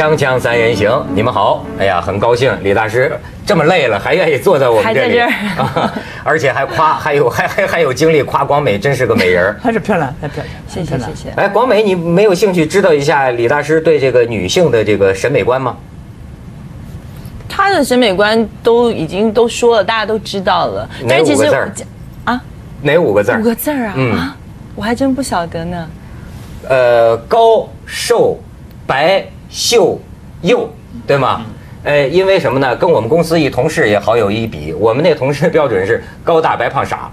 锵锵三人行，你们好！哎呀，很高兴李大师这么累了还愿意坐在我们这里，啊、而且还夸，还有还还还有精力夸广美真是个美人还是漂亮，还漂亮，谢谢谢谢。哎，广美，你没有兴趣知道一下李大师对这个女性的这个审美观吗？他的审美观都已经都说了，大家都知道了。哪五个字儿？啊？哪五个字五个字儿啊？嗯、啊，我还真不晓得呢。呃，高瘦白秀幼，对吗？呃，因为什么呢？跟我们公司一同事也好有一比，我们那同事标准是高大白胖傻。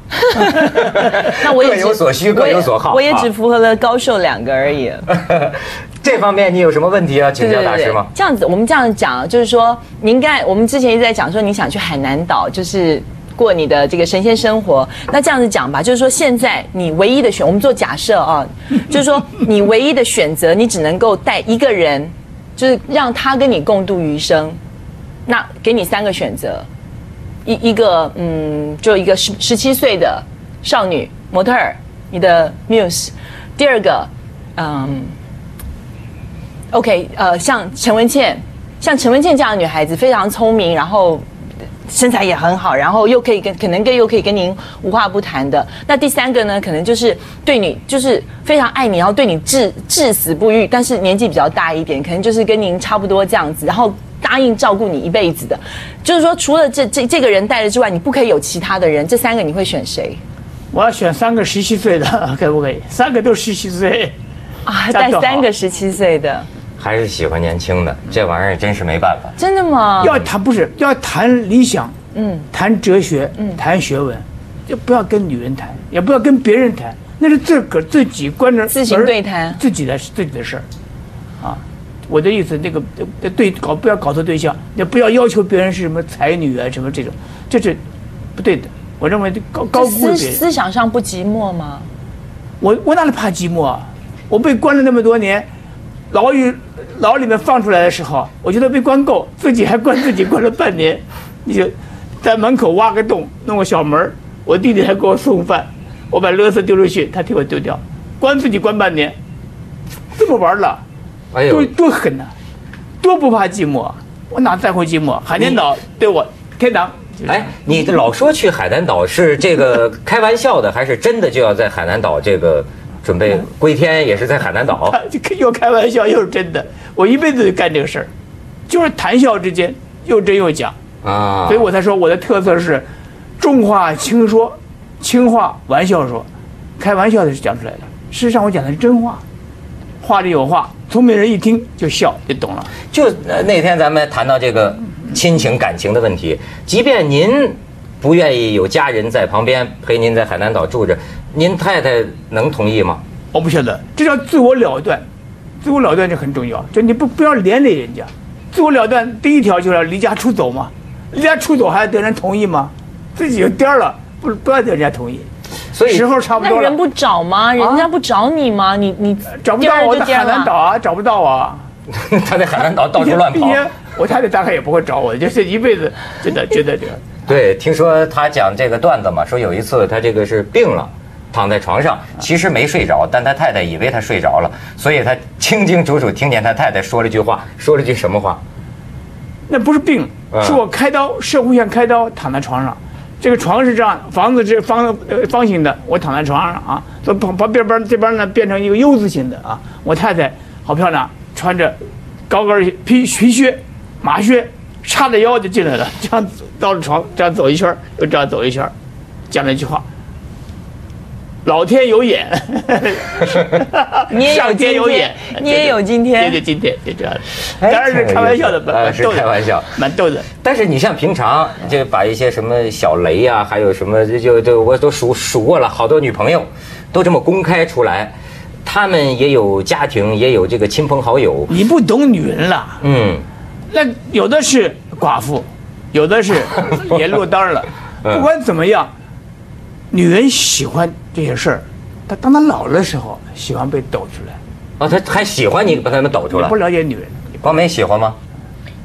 那我也各有所需，各有所好。我也只符合了高瘦两个而已。这方面你有什么问题要请教大师吗？这样子，我们这样讲，就是说，您刚我们之前一直在讲说，你想去海南岛，就是过你的这个神仙生活。那这样子讲吧，就是说，现在你唯一的选，我们做假设啊，就是说，你唯一的选择，你只能够带一个人。就是让他跟你共度余生，那给你三个选择，一一个嗯，就一个十十七岁的少女模特儿，你的 muse；第二个，嗯，OK，呃，像陈文茜，像陈文茜这样的女孩子，非常聪明，然后身材也很好，然后又可以跟可能跟又可以跟您无话不谈的。那第三个呢，可能就是对你就是非常爱你，然后对你至至死不渝，但是年纪比较大一点，可能就是跟您差不多这样子，然后答应照顾你一辈子的。就是说，除了这这这个人带了之外，你不可以有其他的人。这三个你会选谁？我要选三个十七岁的，可不可以？三个都十七岁啊，带三个十七岁的。还是喜欢年轻的，这玩意儿真是没办法。真的吗？要谈不是要谈理想，嗯，谈哲学，嗯，谈学问，就不要跟女人谈，也不要跟别人谈，那是自个儿自己关着自行对谈自己的自己的事儿，啊，我的意思，那个对搞不要搞错对象，也不要要求别人是什么才女啊，什么这种，这是不对的。我认为高高估别人。思想上不寂寞吗？我我哪里怕寂寞啊？我被关了那么多年，牢狱。牢里面放出来的时候，我觉得没关够，自己还关自己关了半年，你就在门口挖个洞，弄个小门我弟弟还给我送饭，我把垃圾丢出去，他替我丢掉，关自己关半年，这么玩了，哎呦，多多狠呐，多不怕寂寞，我哪在乎寂寞？海南岛对我天堂。哎，你老说去海南岛是这个 开玩笑的，还是真的就要在海南岛这个？准备归天也是在海南岛，又开玩笑又是真的。我一辈子就干这个事儿，就是谈笑之间又真又假啊。所以我才说我的特色是重话轻说，轻话玩笑说，开玩笑的是讲出来的。事实上我讲的是真话，话里有话，聪明人一听就笑就懂了。就那天咱们谈到这个亲情感情的问题，即便您不愿意有家人在旁边陪您在海南岛住着。您太太能同意吗？我不晓得，这叫自我了断，自我了断就很重要，就你不不要连累人家。自我了断第一条就是要离家出走嘛，离家出走还要得人同意吗？自己就颠了，不不要得人家同意。所以时候差不多了。那人不找吗？人家不找你吗？你你找不到我在海南岛啊，找不到啊。他在海南岛到处乱跑。我太太大概也不会找我，就是一辈子真的真的这个。对，听说他讲这个段子嘛，说有一次他这个是病了。躺在床上，其实没睡着，但他太太以为他睡着了，所以他清清楚楚听见他太太说了句话，说了句什么话？那不是病，是我开刀，射弧线开刀，躺在床上。这个床是这样，房子是方呃方形的，我躺在床上啊，旁旁边边这边呢变成一个 U 字形的啊。我太太好漂亮，穿着高跟皮皮靴、马靴，叉着腰就进来了，这样到了床，这样走一圈，又这样走一圈，讲了一句话。老天有眼，上天有眼，你也有今天，也有，今天就这样。当然是开玩笑的，蛮是开玩笑，蛮逗的。但是你像平常就把一些什么小雷呀，还有什么就就我都数数过了，好多女朋友都这么公开出来，他们也有家庭，也有这个亲朋好友。你不懂女人了，嗯，那有的是寡妇，有的是也落单了，不管怎么样。女人喜欢这些事儿，她当她老了的时候，喜欢被抖出来。啊，她还喜欢你把他们抖出来。不了解女人，光美喜欢吗？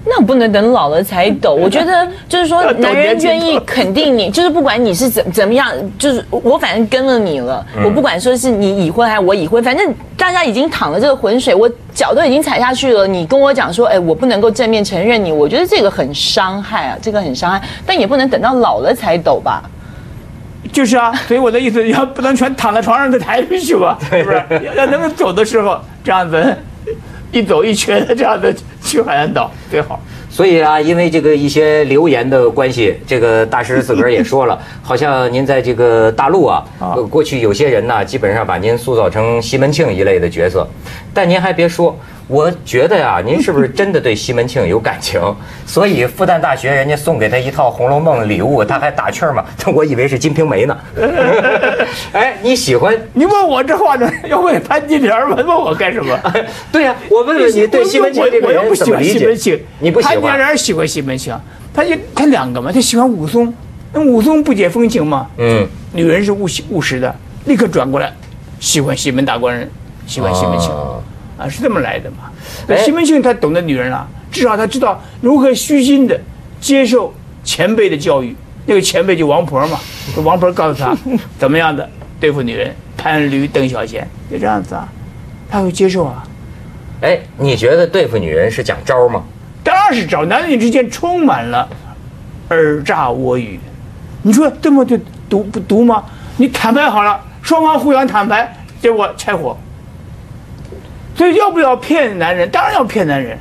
那不能等老了才抖。我觉得就是说男人愿意肯定你，就是不管你是怎怎么样，就是我反正跟了你了，嗯我不管说是你已婚还是我已婚，反正大家已经淌了这个浑水，我脚都已经踩下去了。你跟我讲说，哎，我不能够正面承认你，我觉得这个很伤害啊，这个很伤害。但也不能等到老了才抖吧。就是啊，所以我的意思，要不能全躺在床上再抬出去吧，是不是？要要能够走的时候，这样子一走一瘸的这样子去海南岛最好。所以啊，因为这个一些流言的关系，这个大师自个儿也说了，好像您在这个大陆啊，过去有些人呢，基本上把您塑造成西门庆一类的角色，但您还别说。我觉得呀、您是不是真的对西门庆有感情？所以复旦大学人家送给他一套《红楼梦》礼物，他还打趣儿嘛，我以为是《金瓶梅》呢。哎，你喜欢？你问我这话呢，要问潘金莲吗？问我干什么？对呀、我问问你对西门庆这个我又不人喜欢怎么理解西门庆？，你不喜潘金欢？莲喜欢西门庆，他就他两个嘛，他喜欢武松，那武松不解风情嘛，嗯，女人是务实务实的，立刻转过来喜欢西门大官人，喜欢西门庆。哦啊，是这么来的嘛？哎西门庆他懂得女人啊，至少他知道如何虚心的接受前辈的教育。那个前辈就王婆嘛，王婆告诉他 怎么样的对付女人，潘驴邓小闲，就这样子啊，他会接受啊。哎，你觉得对付女人是讲招吗？当然是招男女之间充满了尔诈我语，你说这么就毒不毒吗？你坦白好了，双方互相坦白，结果拆伙。所以要不要骗男人？当然要骗男人。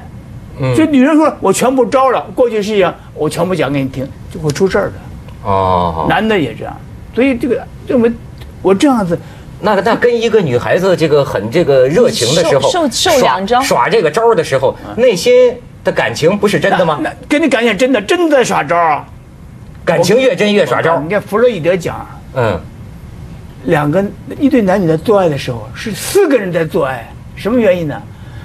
嗯就女人说我全部招了，过去事情我全部讲给你听，就会出事儿的。哦，男的也这样，所以这个这么我这样子，那那跟一个女孩子这个很这个热情的时候，受受两招耍这个招的时候，内心的感情不是真的吗？那跟你感觉真的真的在耍招啊！感情越真越耍招你。看弗洛伊德讲啊，嗯，两个一对男女在做爱的时候，是四个人在做爱，什么原因呢？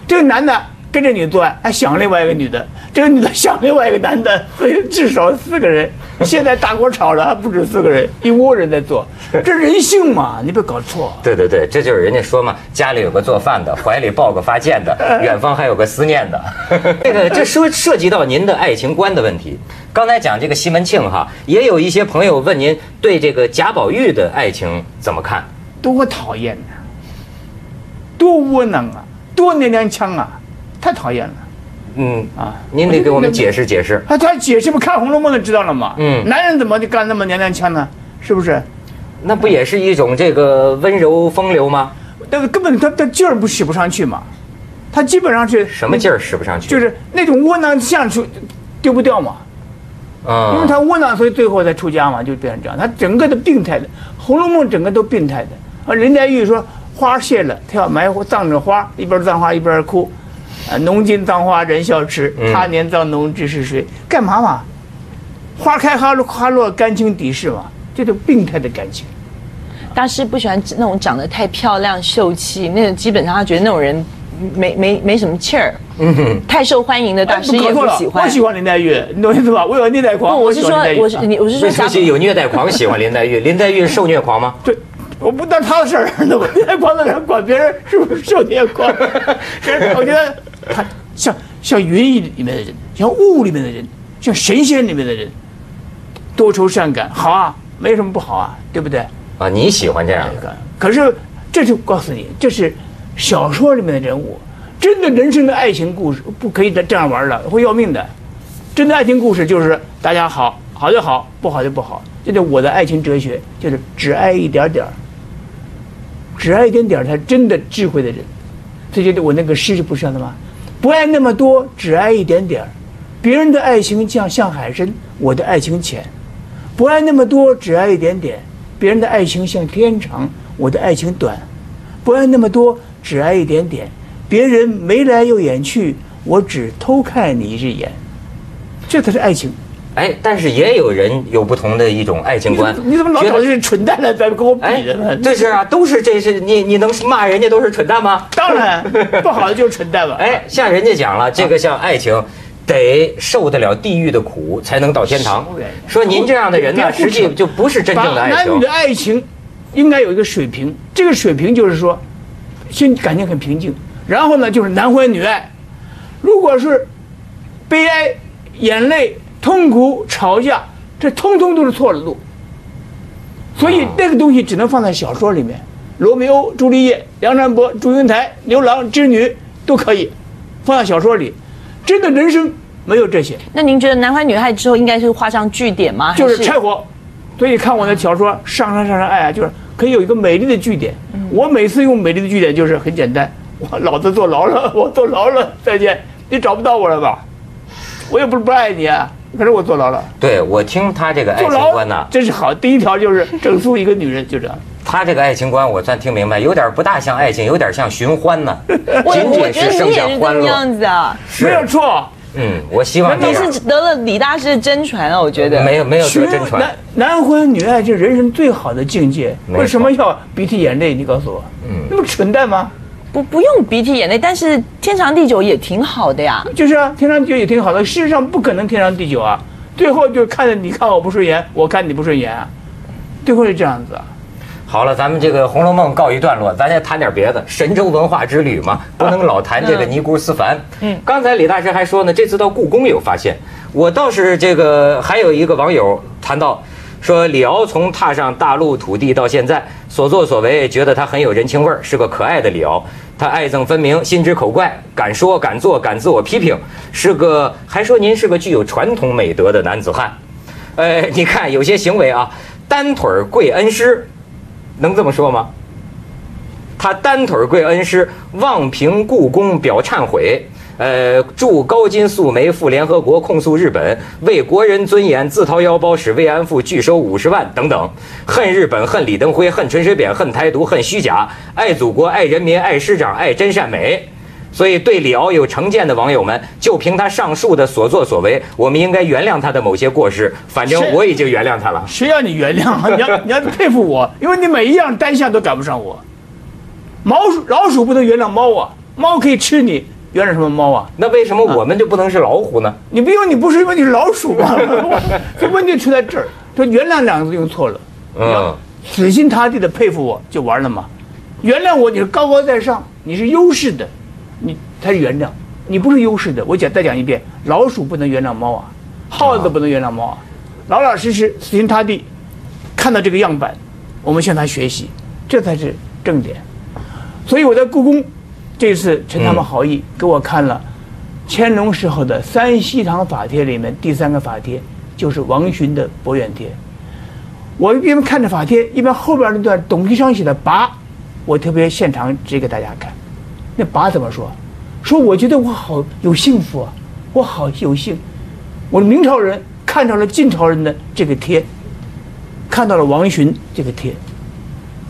这个男的跟着女做爱，还想另外一个女的，这个女的想另外一个男的，所以至少四个人。现在大锅炒了，还不止四个人，一窝人在做，这人性嘛，你别搞错。对对对，这就是人家说嘛，家里有个做饭的，怀里抱个发贱的，远方还有个思念的。这个这说涉及到您的爱情观的问题。刚才讲这个西门庆哈，也有一些朋友问您对这个贾宝玉的爱情怎么看？多讨厌呐、多窝囊啊，多娘娘腔啊，太讨厌了嗯，啊！您得给我们解释解释。他他解释不看《红楼梦》就知道了嘛。嗯男人怎么就干那么娘娘腔呢？是不是？那不也是一种这个温柔风流吗？那个根本他他劲儿不使不上去嘛，他基本上是什么劲儿使不上去？就是那种窝囊相处丢不掉嘛，嗯，因为他窝囊，所以最后才出家嘛，就变成这样。他整个的病态的，《红楼梦》整个都病态的。啊，林黛玉说花谢了，他要埋葬着花，一边葬花一边哭。啊，浓金葬花人笑痴，嗯他年葬侬知是谁？干嘛嘛？花开花落花落，干情敌视嘛，这种病态的感情。大师不喜欢那种长得太漂亮秀气，那种基本上他觉得那种人没没没什么气儿。嗯哼太受欢迎的大师也不喜欢。我喜欢林黛玉，你懂意思吧？我有虐待狂，不，我是说我是你，我是说这贾出去有虐待狂 喜欢林黛玉，林黛玉受虐狂吗？对，我不当他的事儿，那我虐待狂的人管别人是不是受虐狂？这 我觉得他像像云里面的人，像雾里面的人，像神仙里面的人，多愁善感，好啊，没什么不好啊，对不对？啊，你喜欢这样的？可是这就告诉你，这是小说里面的人物，真的人生的爱情故事不可以再这样玩了，会要命的。真的爱情故事就是大家好，好就好，不好就不好。这就我的爱情哲学，就是只爱一点点儿，只爱一点点才真的智慧的人。这就是我那个诗不是这样的吗？不爱那么多，只爱一点点儿。别人的爱情像像海深，我的爱情浅。不爱那么多，只爱一点点。别人的爱情像天长，我的爱情短。不爱那么多，只爱一点点。别人眉来又眼去，我只偷看你一只眼。这才是爱情。哎，但是也有人有不同的一种爱情观你怎么。老找这些蠢蛋来在跟我哎比着呢？，这是啊，都是这是你你能骂人家都是蠢蛋吗？当然 不好的就是蠢蛋了。哎，像人家讲了，这个像爱情，得受得了地狱的苦才能到天堂。说您这样的人呢，实际就不是真正的爱情男女的。爱情应该有一个水平，这个水平就是说，心感情很平静，然后呢就是男欢女爱。如果是悲哀、眼泪、痛苦、吵架，这通通都是错的路。所以那个东西只能放在小说里面，罗密欧、朱丽叶、梁山伯、祝英台、牛郎织女都可以放在小说里。真的人生没有这些，那您觉得男欢女爱之后应该是画上句点吗？就是拆火。所以看我的小说《上山上山爱》啊，就是可以有一个美丽的句点。我每次用美丽的句点就是很简单，我老子坐牢了，我坐牢了，再见，你找不到我了吧？我也不是不爱你啊，可是我坐牢了。对我听他这个爱情观呢，真是好。第一条就是整肃一个女人，就这样。他这个爱情观我算听明白，有点不大像爱情，有点像寻欢呢，我仅我觉得仅是剩你也是这个下欢乐。样子啊，没有错。嗯，我希望你。是得了李大师的真传啊，我觉得。没有没有得真传男，男欢女爱，是人生最好的境界。为什么要鼻涕眼泪？你告诉我，嗯那不蠢蛋吗？不不用鼻涕眼泪，但是天长地久也挺好的呀。就是啊，天长地久也挺好的。事实上不可能天长地久啊，最后就看着你看我不顺眼，我看你不顺眼啊，最后是这样子啊。好了，咱们这个《红楼梦》告一段落，咱先谈点别的。神州文化之旅嘛，不能老谈这个尼姑思凡。嗯，刚才李大师还说呢，这次到故宫有发现。我倒是这个还有一个网友谈到，说李敖从踏上大陆土地到现在所作所为，觉得他很有人情味儿，是个可爱的李敖。他爱憎分明，心直口快，敢说敢做敢自我批评，是个还说您是个具有传统美德的男子汉。呃，你看有些行为啊，单腿跪恩师，能这么说吗？他单腿跪恩师，望平故宫表忏悔，呃，驻高金素梅赴联合国控诉日本，为国人尊严自掏腰包使慰安妇拒收五十万等等，恨日本，恨李登辉，恨陈水扁，恨台独，恨虚假，爱祖国，爱人民，爱师长，爱真善美。所以，对李敖有成见的网友们，就凭他上述的所作所为，我们应该原谅他的某些过失。反正我已经原谅他了。谁让你原谅啊？你要 你要佩服我，因为你每一样单项都赶不上我。老鼠老鼠不能原谅猫啊，猫可以吃你，原谅什么猫啊？那为什么我们就不能是老虎呢？你不用，你不是因为你是老鼠吗？这问题出在这儿，说原谅两个字用错了。嗯，死心塌地的佩服我就完了嘛。原谅我，你是高高在上，你是优势的，你才是原谅。你不是优势的，我讲再讲一遍，老鼠不能原谅猫啊，耗子不能原谅猫啊，老老实实、死心塌地，看到这个样板，我们向他学习，这才是正点。所以我在故宫这次陈他们好意，给我看了乾隆时候的三希堂法帖里面第三个法帖，就是王洵的《博远帖》。我一边看着法帖，一边后边那段董其昌写的跋，我特别现场指给大家看。那跋怎么说？说我觉得我好有幸福啊，我好有幸。我明朝人看到了晋朝人的这个帖，看到了王洵这个帖，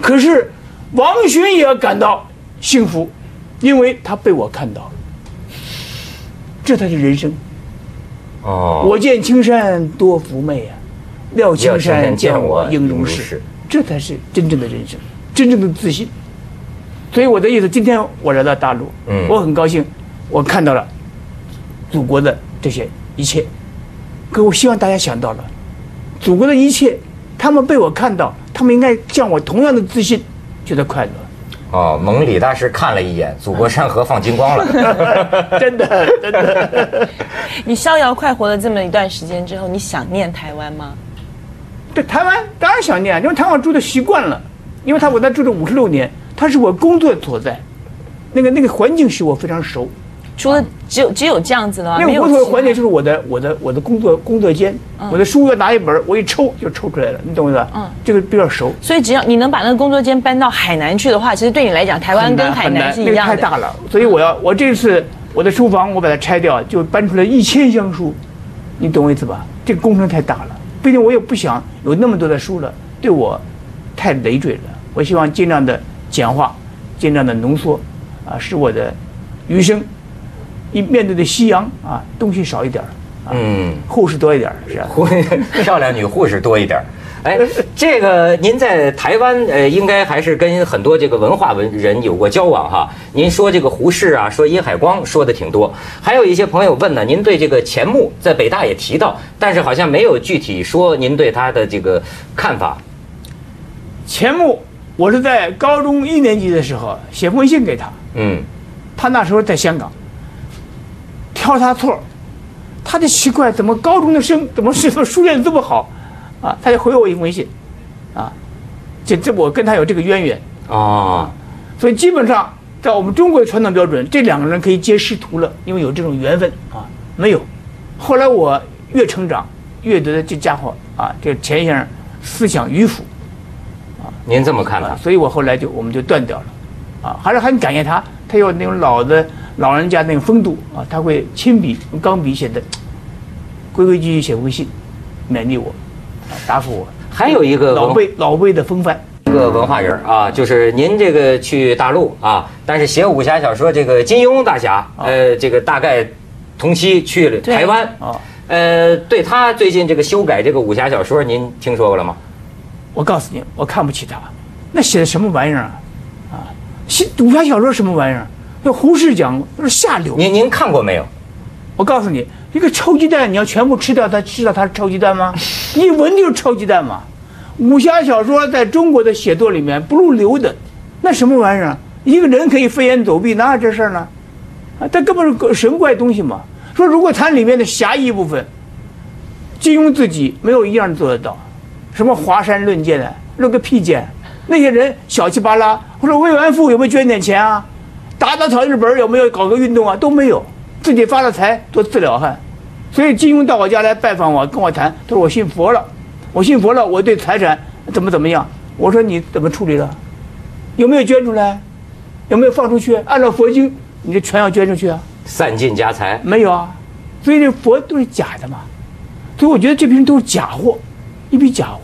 可是王洵也感到幸福，因为他被我看到了。这才是人生。哦，我见青山多妩媚啊，料青山山见我应应如是如是。这才是真正的人生，真正的自信。所以我的意思，今天我来到大陆，嗯我很高兴，我看到了祖国的这些一切。可我希望大家想到了，祖国的一切，他们被我看到，他们应该像我同样的自信，觉得快乐。哦，蒙李大师看了一眼，祖国山河放金光了。真的，真的。你逍遥快活了这么一段时间之后，你想念台湾吗？对台湾当然想念，因为台湾住的习惯了，因为他我在住了五十六年，它是我工作所在，那个那个环境使我非常熟，除了只有只有这样子了吗？没有那个工作其他环境就是我的我的我的工作工作间，我的书要拿一本，我一抽就抽出来了，你懂我意思吧？嗯这个比较熟。所以只要你能把那个工作间搬到海南去的话，其实对你来讲，台湾跟海南是一样的。那个太大了，所以我要我这次我的书房我把它拆掉，就搬出来一千箱书，你懂我意思吧？这个工程太大了，毕竟我也不想有那么多的书了，对我太累赘了。我希望尽量的简化，尽量的浓缩，啊，使我的余生一面对的夕阳啊，东西少一点儿，啊，嗯，护士多一点儿，是吧？护 漂亮女护士多一点儿。哎，这个您在台湾呃，应该还是跟很多这个文化文人有过交往哈。您说这个胡适啊，说殷海光说的挺多，还有一些朋友问呢，您对这个钱穆在北大也提到，但是好像没有具体说您对他的这个看法。钱穆，我是在高中一年级的时候写封信给他，嗯他那时候在香港，挑他错他就奇怪，怎么高中的生怎么是说书练这么好，啊，他就回我一封微信，啊，这这我跟他有这个渊源，啊，所以基本上在我们中国的传统标准，这两个人可以结师徒了，因为有这种缘分。啊。没有，后来我越成长，越觉得这家伙啊，这钱先生思想迂腐。啊。您这么看他啊，？所以我后来就我们就断掉了，啊，还是很感谢他，他有那种老的老人家那个风度啊，他会亲笔用钢笔写的，规规矩矩写微信，勉励我，啊，答复我，还有一个老辈老辈的风范。一个文化人啊，就是您这个去大陆啊，但是写武侠小说，这个金庸大侠，呃，这个大概同期去了台湾，啊，呃，对他最近这个修改这个武侠小说，您听说过了吗？我告诉你，我看不起他，那写的什么玩意儿啊？啊，写武侠小说什么玩意儿？那胡适讲那是下流。您您看过没有？我告诉你，一个臭鸡蛋，你要全部吃掉它，知道它是臭鸡蛋吗？一闻就是臭鸡蛋嘛。武侠小说在中国的写作里面不入流的，那什么玩意儿啊？一个人可以飞檐走壁，哪有这事儿呢？啊，它根本是个神怪东西嘛。说如果谈里面的侠义部分，金庸自己没有一样做得到，什么华山论剑的，论个屁剑！那些人小气巴拉，或者慰安妇有没有捐点钱啊？打打草日本有没有搞个运动啊？都没有，自己发了财做自了汉。所以金庸到我家来拜访我，跟我谈，他说我信佛了，我信佛了，我对财产怎么怎么样？我说你怎么处理了？有没有捐出来？有没有放出去？按照佛经，你的全要捐出去啊？散尽家财，没有啊，所以这佛都是假的嘛。所以我觉得这批人都是假货，一批假货。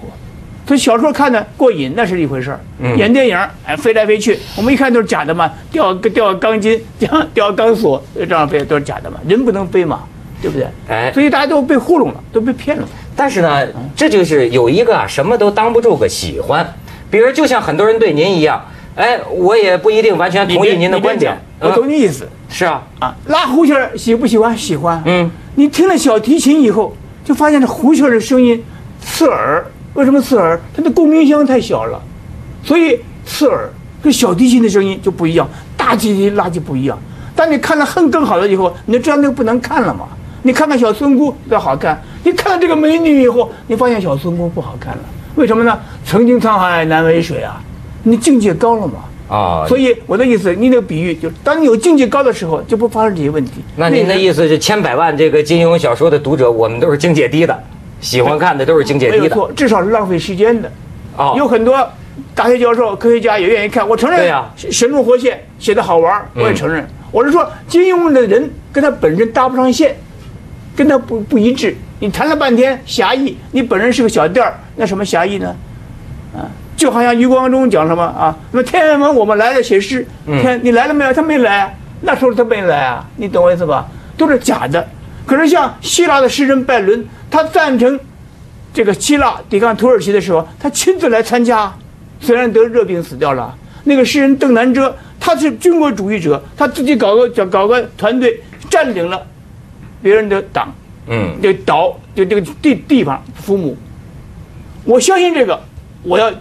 所以小说看的过瘾那是一回事儿，嗯演电影哎飞来飞去，我们一看都是假的嘛，吊个钢筋，吊吊钢索这样飞都是假的嘛，人不能飞嘛，对不对？哎所以大家都被糊弄了，都被骗了。但是呢，这就是有一个啊，什么都当不住个喜欢。比如，就像很多人对您一样，哎，我也不一定完全同意您的观点。我懂你意思是啊，啊。拉胡琴儿喜不喜欢？喜欢。嗯，你听了小提琴以后，就发现这胡琴儿的声音刺耳。为什么刺耳？它的共鸣箱太小了，所以刺耳。跟小提琴的声音就不一样，大提琴拉就不一样。当你看了恨更好了以后，你就知道那个不能看了嘛。你看看小村姑比较好看，你看到这个美女以后，你发现小村姑不好看了。为什么呢？曾经沧海难为水啊，你境界高了嘛。啊，所以我的意思，你那个比喻就是，当你有境界高的时候，就不发生这些问题。那您的意思是，千百万这个金庸小说的读者，我们都是境界低的，喜欢看的都是境界低的。没有错，至少是浪费时间的。哦，有很多大学教授、科学家也愿意看，我承认。对呀神龙活现写的好玩，我也嗯承认。我是说，金庸的人跟他本身搭不上线，跟他不不一致。你谈了半天侠义，你本人是个小店儿，那什么侠义呢？啊，就好像余光中讲什么啊？那么天安门我们来了写诗，嗯天你来了没有？他没来啊，那时候他没来啊，你懂我意思吧？都是假的。可是像希腊的诗人拜伦，他赞成这个希腊抵抗土耳其的时候，他亲自来参加，虽然得热病死掉了。那个诗人邓南遮，他是军国主义者，他自己搞个搞搞个团队，占领了别人的党，嗯，这个岛就这个地地方父母。我相信这个，我要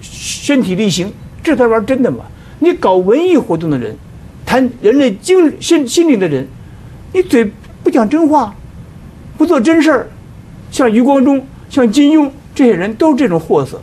身体力行，这才玩真的嘛。你搞文艺活动的人，谈人类精心心灵的人，你嘴不讲真话，不做真事儿，像余光中、像金庸这些人都是这种货色，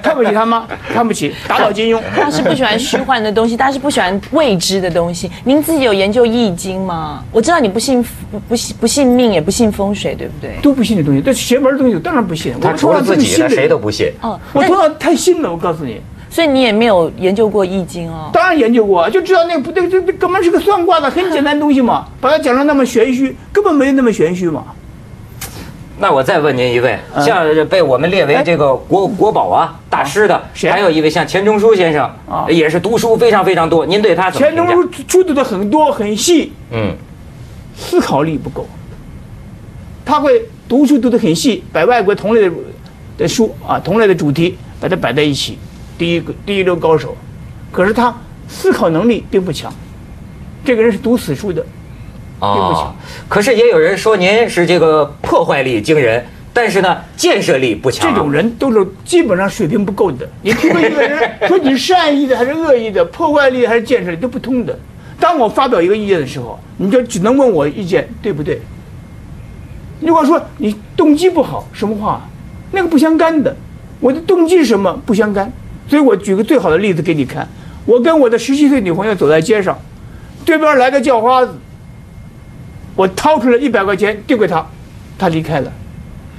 看不起他吗？看不起，打倒金庸。他是不喜欢虚幻的东西，他是不喜欢未知的东西。您自己有研究易经吗？我知道你不信不不信不信命，也不信风水，对不对？都不信这东西，这邪门的东西，我当然不信。他除了自己的，谁都不。信。哦，我头脑太信了，我告诉你，所以你也没有研究过易经哦。当然研究过，就知道那个不对，这这根本是个算卦的，很简单的东西嘛，把它讲的那么玄虚，根本没有那么玄虚嘛。那我再问您一位，嗯像被我们列为这个国国宝啊大师的，谁还有一位像钱钟书先生啊，也是读书非常非常多。您对他怎么钱钟？书出土的很多很细，嗯，思考力不够。他会读书读的很细，把外国同类的的书啊，同类的主题把它摆在一起，第一个第一流高手。可是他思考能力并不强，这个人是读死书的。并不哦强，可是也有人说您是这个破坏力惊人，但是呢建设力不强。这种人都是基本上水平不够的。你评论一个人，说你是善意的还是恶意的，破坏力还是建设力都不通的。当我发表一个意见的时候，你就只能问我意见对不对，如果说你动机不好，什么话？那个不相干的。我的动机是什么？不相干。所以我举个最好的例子给你看。我跟我的十七岁女朋友走在街上，对面来个叫花子，我掏出了一百块钱丢给他，他离开了。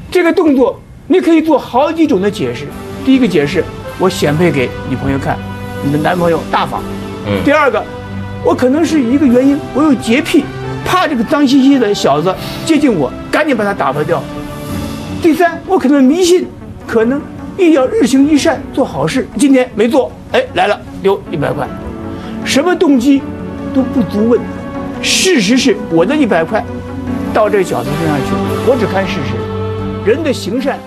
这个动作你可以做好几种的解释。第一个解释，我显摆给女朋友看，你的男朋友大方。嗯第二个，我可能是一个原因，我有洁癖，怕这个脏兮兮的小子接近我，赶紧把他打发掉。第三，我可能迷信，可能一定要日行一善，做好事。今天没做，哎，来了，丢一百块，什么动机都不足问。事实是我的一百块到这小子身上去，我只看事实。人的行善